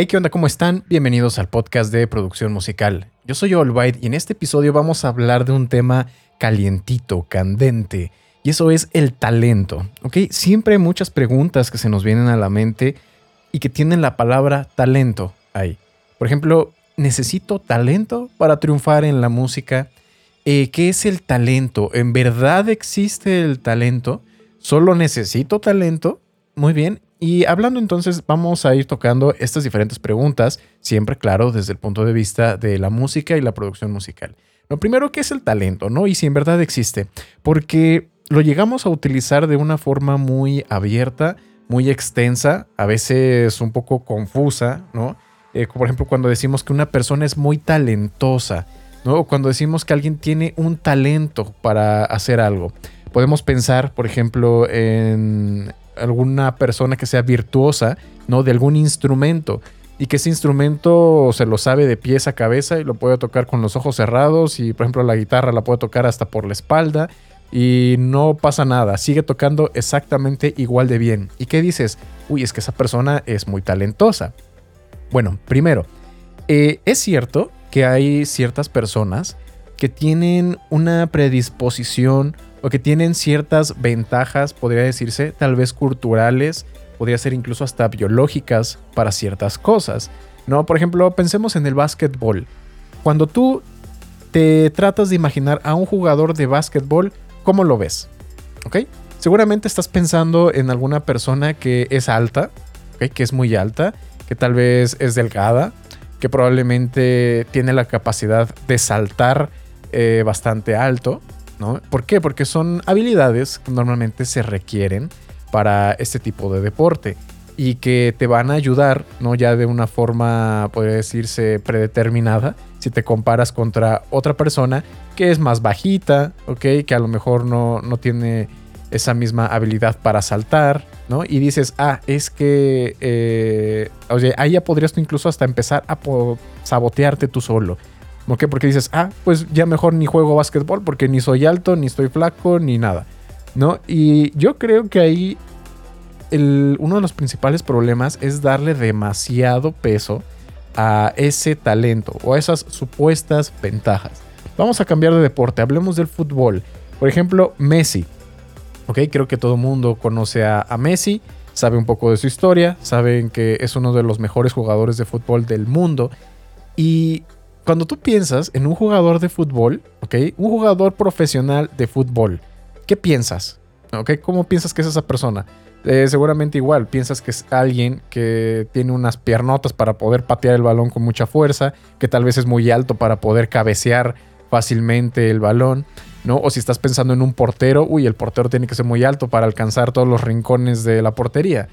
Hey, ¿qué onda? ¿Cómo están? Bienvenidos al podcast de producción musical. Yo soy White y en este episodio vamos a hablar de un tema calientito, candente, y eso es el talento, ¿ok? Siempre hay muchas preguntas que se nos vienen a la mente y que tienen la palabra talento ahí. Por ejemplo, ¿necesito talento para triunfar en la música? Eh, ¿Qué es el talento? ¿En verdad existe el talento? ¿Solo necesito talento? Muy bien, y hablando entonces, vamos a ir tocando estas diferentes preguntas, siempre claro desde el punto de vista de la música y la producción musical. Lo primero, ¿qué es el talento? ¿No? Y si en verdad existe. Porque lo llegamos a utilizar de una forma muy abierta, muy extensa, a veces un poco confusa, ¿no? Eh, por ejemplo, cuando decimos que una persona es muy talentosa, ¿no? Cuando decimos que alguien tiene un talento para hacer algo. Podemos pensar, por ejemplo, en alguna persona que sea virtuosa, ¿no? De algún instrumento y que ese instrumento se lo sabe de pies a cabeza y lo puede tocar con los ojos cerrados y por ejemplo la guitarra la puede tocar hasta por la espalda y no pasa nada, sigue tocando exactamente igual de bien. ¿Y qué dices? Uy, es que esa persona es muy talentosa. Bueno, primero, eh, es cierto que hay ciertas personas que tienen una predisposición o que tienen ciertas ventajas, podría decirse, tal vez culturales, podría ser incluso hasta biológicas para ciertas cosas. ¿no? Por ejemplo, pensemos en el básquetbol. Cuando tú te tratas de imaginar a un jugador de básquetbol, ¿cómo lo ves? ¿Ok? Seguramente estás pensando en alguna persona que es alta, que es muy alta, que tal vez es delgada, que probablemente tiene la capacidad de saltar eh, bastante alto, ¿no? ¿Por qué? Porque son habilidades que normalmente se requieren para este tipo de deporte y que te van a ayudar, ¿no? Ya de una forma, podría decirse, predeterminada, si te comparas contra otra persona que es más bajita, ¿ok? Que a lo mejor no, no tiene esa misma habilidad para saltar, ¿no? Y dices, ah, es que, eh, oye, ahí ya podrías tú incluso hasta empezar a sabotearte tú solo. ¿Por qué? Porque dices, ah, pues ya mejor ni juego básquetbol porque ni soy alto, ni estoy flaco, ni nada. ¿No? Y yo creo que ahí uno de los principales problemas es darle demasiado peso a ese talento o a esas supuestas ventajas. Vamos a cambiar de deporte, hablemos del fútbol. Por ejemplo, Messi. Ok, creo que todo el mundo conoce a, a Messi, sabe un poco de su historia, saben que es uno de los mejores jugadores de fútbol del mundo. Y cuando tú piensas en un jugador de fútbol, ¿ok? Un jugador profesional de fútbol, ¿qué piensas? ¿Ok? ¿Cómo piensas que es esa persona? Eh, seguramente igual, piensas que es alguien que tiene unas piernotas para poder patear el balón con mucha fuerza, que tal vez es muy alto para poder cabecear fácilmente el balón, ¿no? O si estás pensando en un portero, uy, el portero tiene que ser muy alto para alcanzar todos los rincones de la portería.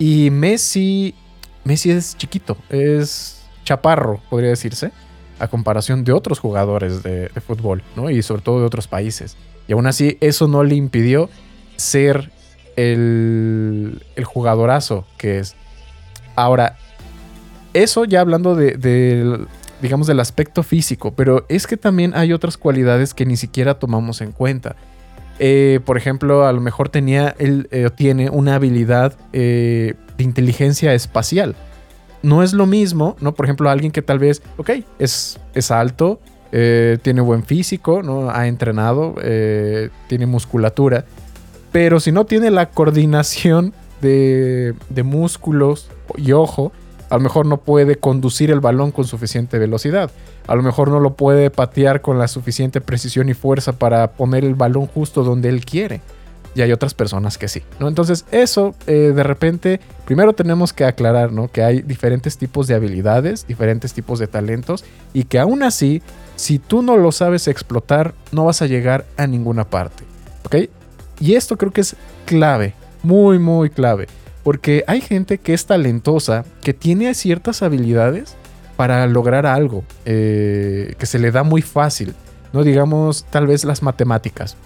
Y Messi, Messi es chiquito, es chaparro, podría decirse a comparación de otros jugadores de, fútbol, ¿no? Y sobre todo de otros países. Y aún así, eso no le impidió ser el, el jugadorazo que es. Ahora, eso ya hablando de, digamos, del aspecto físico, pero es que también hay otras cualidades que ni siquiera tomamos en cuenta. Eh, por ejemplo, a lo mejor tenía, él eh, tiene una habilidad eh, de inteligencia espacial no es lo mismo, ¿no? Por ejemplo, alguien que tal vez, ok, es, es alto, eh, tiene buen físico, ¿no? Ha entrenado, eh, tiene musculatura, pero si no tiene la coordinación de, de músculos y ojo, a lo mejor no puede conducir el balón con suficiente velocidad. A lo mejor no lo puede patear con la suficiente precisión y fuerza para poner el balón justo donde él quiere y hay otras personas que sí, ¿no? Entonces eso eh, de repente, primero tenemos que aclarar, ¿no? Que hay diferentes tipos de habilidades, diferentes tipos de talentos y que aún así, si tú no lo sabes explotar, no vas a llegar a ninguna parte, ¿ok? Y esto creo que es clave, muy, muy clave, porque hay gente que es talentosa, que tiene ciertas habilidades para lograr algo eh, que se le da muy fácil, ¿no? Digamos, tal vez las matemáticas.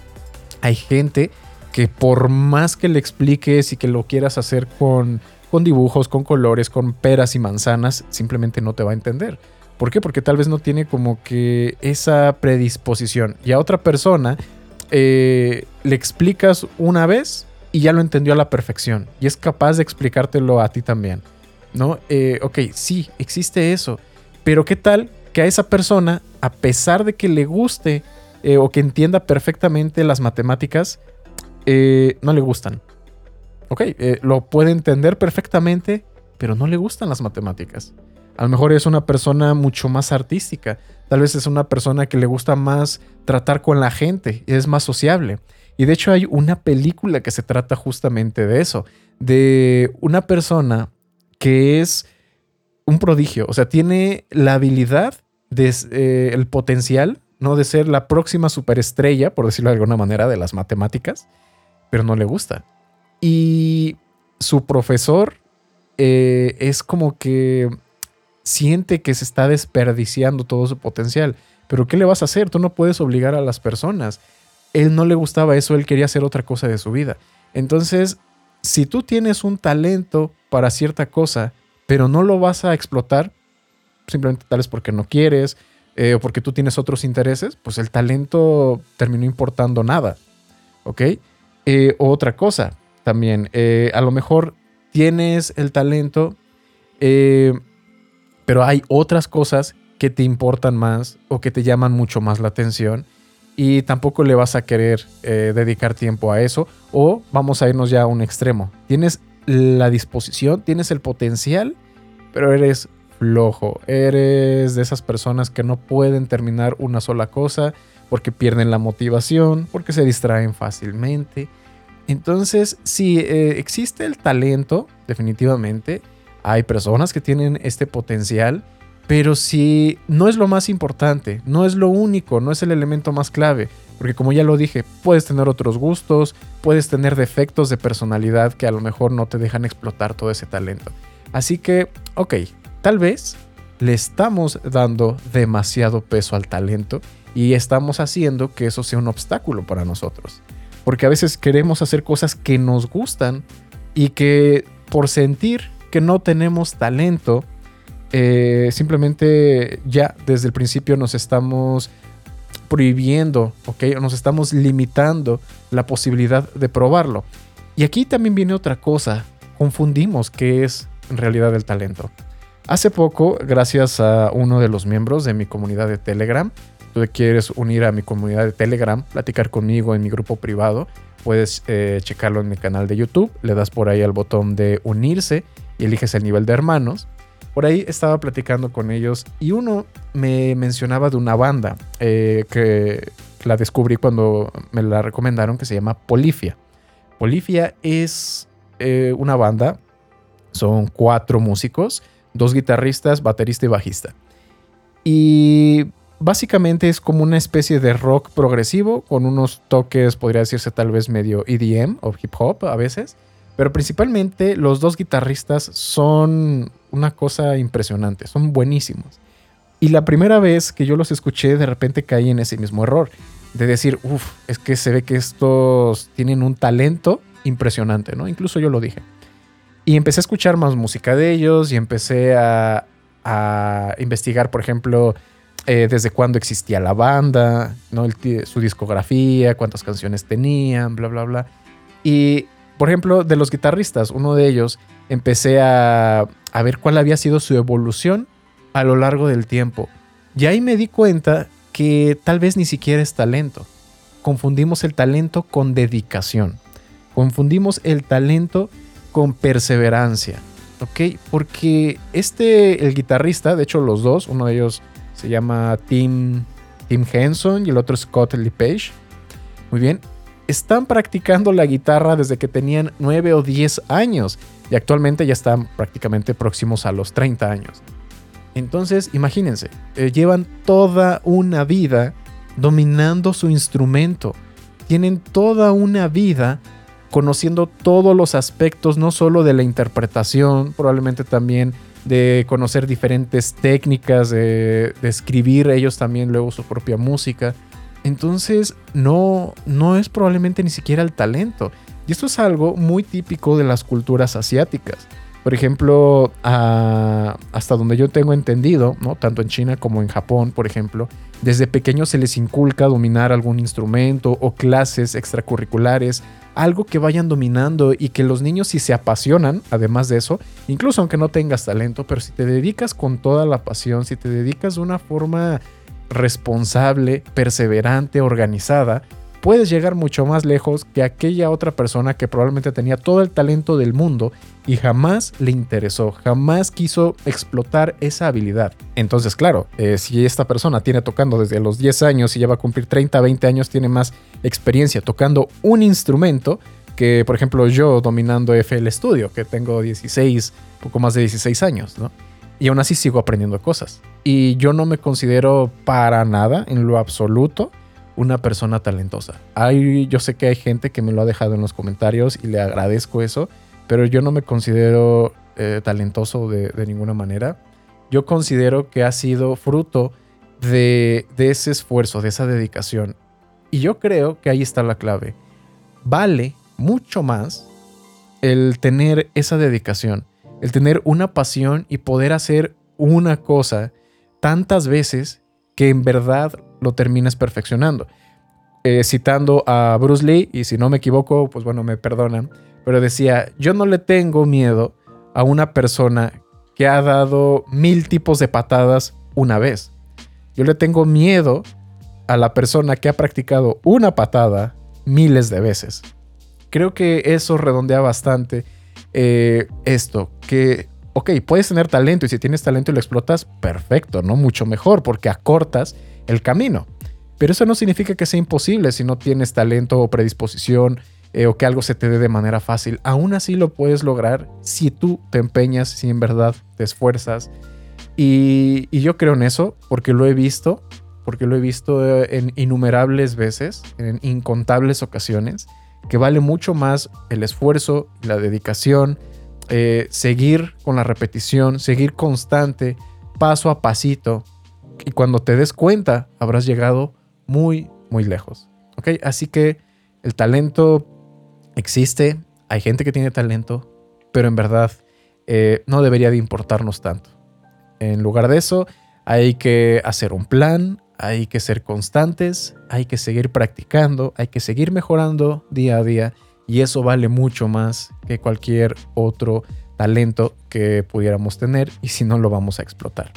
Hay gente que por más que le expliques y que lo quieras hacer con, con dibujos, con colores, con peras y manzanas, simplemente no te va a entender. ¿Por qué? Porque tal vez no tiene como que esa predisposición. Y a otra persona eh, le explicas una vez y ya lo entendió a la perfección. Y es capaz de explicártelo a ti también. ¿no? Eh, ok, sí, existe eso, pero ¿qué tal que a esa persona, a pesar de que le guste eh, o que entienda perfectamente las matemáticas, eh, no le gustan? Ok, lo puede entender perfectamente, pero no le gustan las matemáticas. A lo mejor es una persona mucho más artística. Tal vez es una persona que le gusta más tratar con la gente, es más sociable. Y de hecho hay una película que se trata justamente de eso, de una persona que es un prodigio, o sea, tiene la habilidad, de, eh, el potencial, ¿no? De ser la próxima superestrella, por decirlo de alguna manera, de las matemáticas, pero no le gusta. Y su profesor eh, es como que siente que se está desperdiciando todo su potencial. Pero ¿qué le vas a hacer? Tú no puedes obligar a las personas. Él no le gustaba eso, él quería hacer otra cosa de su vida. Entonces, si tú tienes un talento para cierta cosa, pero no lo vas a explotar, simplemente tal vez porque no quieres eh, o porque tú tienes otros intereses, pues el talento terminó importando nada. ¿Ok? Eh, otra cosa también, eh, a lo mejor tienes el talento, pero hay otras cosas que te importan más o que te llaman mucho más la atención y tampoco le vas a querer eh, dedicar tiempo a eso o vamos a irnos ya a un extremo. Tienes la disposición, tienes el potencial, pero eres flojo, eres de esas personas que no pueden terminar una sola cosa porque pierden la motivación, porque se distraen fácilmente. Entonces, si eh, existe el talento, definitivamente, hay personas que tienen este potencial, pero si no es lo más importante, no es lo único, no es el elemento más clave, porque como ya lo dije, puedes tener otros gustos, puedes tener defectos de personalidad que a lo mejor no te dejan explotar todo ese talento. Así que, ok, tal vez le estamos dando demasiado peso al talento y estamos haciendo que eso sea un obstáculo para nosotros. Porque a veces queremos hacer cosas que nos gustan y que por sentir que no tenemos talento, eh, simplemente ya desde el principio nos estamos prohibiendo, ¿ok? Nos estamos limitando la posibilidad de probarlo. Y aquí también viene otra cosa, confundimos qué es en realidad el talento. Hace poco, gracias a uno de los miembros de mi comunidad de Telegram, tú quieres unir a mi comunidad de Telegram, platicar conmigo en mi grupo privado, puedes eh, checarlo en mi canal de YouTube, le das por ahí al botón de unirse y eliges el nivel de hermanos. Por ahí estaba platicando con ellos y uno me mencionaba de una banda eh, que la descubrí cuando me la recomendaron que se llama Polifia. Polifia es eh, una banda, son cuatro músicos, dos guitarristas, baterista y bajista. Y básicamente es como una especie de rock progresivo con unos toques, podría decirse tal vez medio EDM o hip hop a veces. Pero principalmente los dos guitarristas son una cosa impresionante, son buenísimos. Y la primera vez que yo los escuché, de repente caí en ese mismo error. De decir, uff, es que se ve que estos tienen un talento impresionante, ¿no? Incluso yo lo dije. Y empecé a escuchar más música de ellos y empecé a, investigar, por ejemplo, eh, desde cuándo existía la banda, ¿no? su discografía, cuántas canciones tenían, bla, bla, bla. Y por ejemplo, de los guitarristas, uno de ellos, empecé a, ver cuál había sido su evolución a lo largo del tiempo. Y ahí me di cuenta que tal vez ni siquiera es talento. Confundimos el talento con dedicación. Confundimos el talento con perseverancia. ¿Ok? Porque este, el guitarrista, de hecho los dos, uno de ellos se llama Tim, Tim Henson y el otro Scott Lepage. Muy bien, están practicando la guitarra desde que tenían 9 o 10 años y actualmente ya están prácticamente próximos a los 30 años. Entonces, imagínense, eh, llevan toda una vida dominando su instrumento. Tienen toda una vida conociendo todos los aspectos, no solo de la interpretación, probablemente también de conocer diferentes técnicas, de, escribir ellos también luego su propia música. Entonces, no, no es probablemente ni siquiera el talento. Y esto es algo muy típico de las culturas asiáticas. Por ejemplo, hasta donde yo tengo entendido, ¿no? tanto en China como en Japón, por ejemplo, desde pequeños se les inculca dominar algún instrumento o clases extracurriculares, algo que vayan dominando y que los niños si se apasionan, además de eso, incluso aunque no tengas talento, pero si te dedicas con toda la pasión, si te dedicas de una forma responsable, perseverante, organizada, puedes llegar mucho más lejos que aquella otra persona que probablemente tenía todo el talento del mundo y jamás le interesó, jamás quiso explotar esa habilidad. Entonces, claro, eh, si esta persona tiene tocando desde los 10 años y ya va a cumplir 30, 20 años, tiene más experiencia tocando un instrumento que, por ejemplo, yo dominando FL Studio, que tengo 16, poco más de 16 años, ¿no? Y aún así sigo aprendiendo cosas. Y yo no me considero para nada, en lo absoluto, una persona talentosa. Hay, yo sé que hay gente que me lo ha dejado en los comentarios y le agradezco eso, pero yo no me considero eh, talentoso de, ninguna manera. Yo considero que ha sido fruto de, de ese esfuerzo, de esa dedicación. Y yo creo que ahí está la clave. Vale mucho más el tener esa dedicación, el tener una pasión y poder hacer una cosa tantas veces que en verdad lo terminas perfeccionando. Eh, citando a Bruce Lee, y si no me equivoco, pues bueno, me perdonan, pero decía, yo no le tengo miedo a una persona que ha dado mil tipos de patadas una vez. Yo le tengo miedo a la persona que ha practicado una patada miles de veces. Creo que eso redondea bastante eh, esto, que, ok, puedes tener talento y si tienes talento y lo explotas, perfecto, ¿no? Mucho mejor porque acortas el camino. Pero eso no significa que sea imposible si no tienes talento o predisposición eh, o que algo se te dé de manera fácil. Aún así lo puedes lograr si tú te empeñas, si en verdad te esfuerzas. Y, yo creo en eso porque lo he visto, porque lo he visto eh, en innumerables veces, en incontables ocasiones, que vale mucho más el esfuerzo, la dedicación, eh, seguir con la repetición, seguir constante, paso a pasito, y cuando te des cuenta, habrás llegado muy, muy lejos. ¿Ok? Así que el talento existe, hay gente que tiene talento, pero en verdad eh, no debería de importarnos tanto. En lugar de eso, hay que hacer un plan, hay que ser constantes, hay que seguir practicando, hay que seguir mejorando día a día y eso vale mucho más que cualquier otro talento que pudiéramos tener y si no lo vamos a explotar.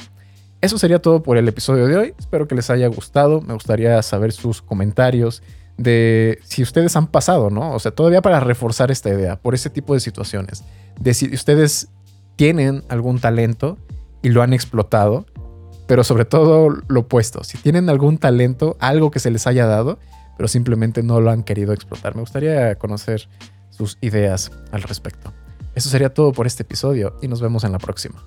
Eso sería todo por el episodio de hoy. Espero que les haya gustado. Me gustaría saber sus comentarios de si ustedes han pasado, ¿no? O sea, todavía para reforzar esta idea, por ese tipo de situaciones. De si ustedes tienen algún talento y lo han explotado, pero sobre todo lo opuesto. Si tienen algún talento, algo que se les haya dado, pero simplemente no lo han querido explotar. Me gustaría conocer sus ideas al respecto. Eso sería todo por este episodio y nos vemos en la próxima.